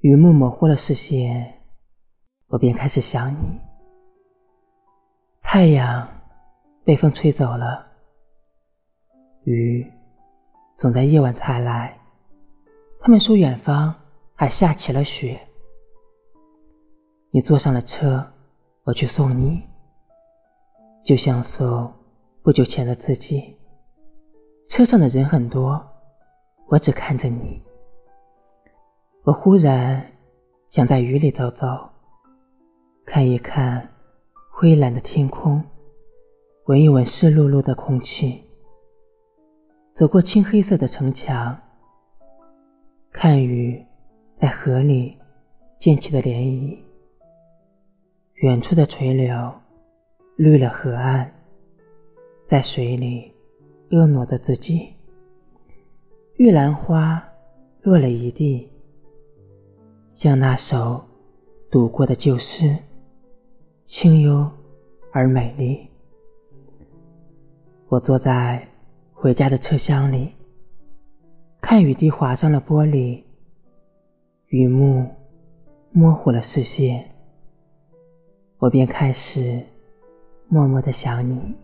雨幕模糊了视线，我便开始想你。太阳被风吹走了，雨总在夜晚才来。他们说远方还下起了雪。你坐上了车，我去送你，就像送不久前的自己。车上的人很多，我只看着你。我忽然想在雨里走走，看一看灰蓝的天空，闻一闻湿漉漉的空气。走过青黑色的城墙，看雨在河里溅起的涟漪，远处的垂柳绿了河岸，在水里婀娜的自己。玉兰花落了一地。像那首读过的旧诗，清幽而美丽。我坐在回家的车厢里，看雨滴划上了玻璃，雨幕模糊了视线，我便开始默默的想你。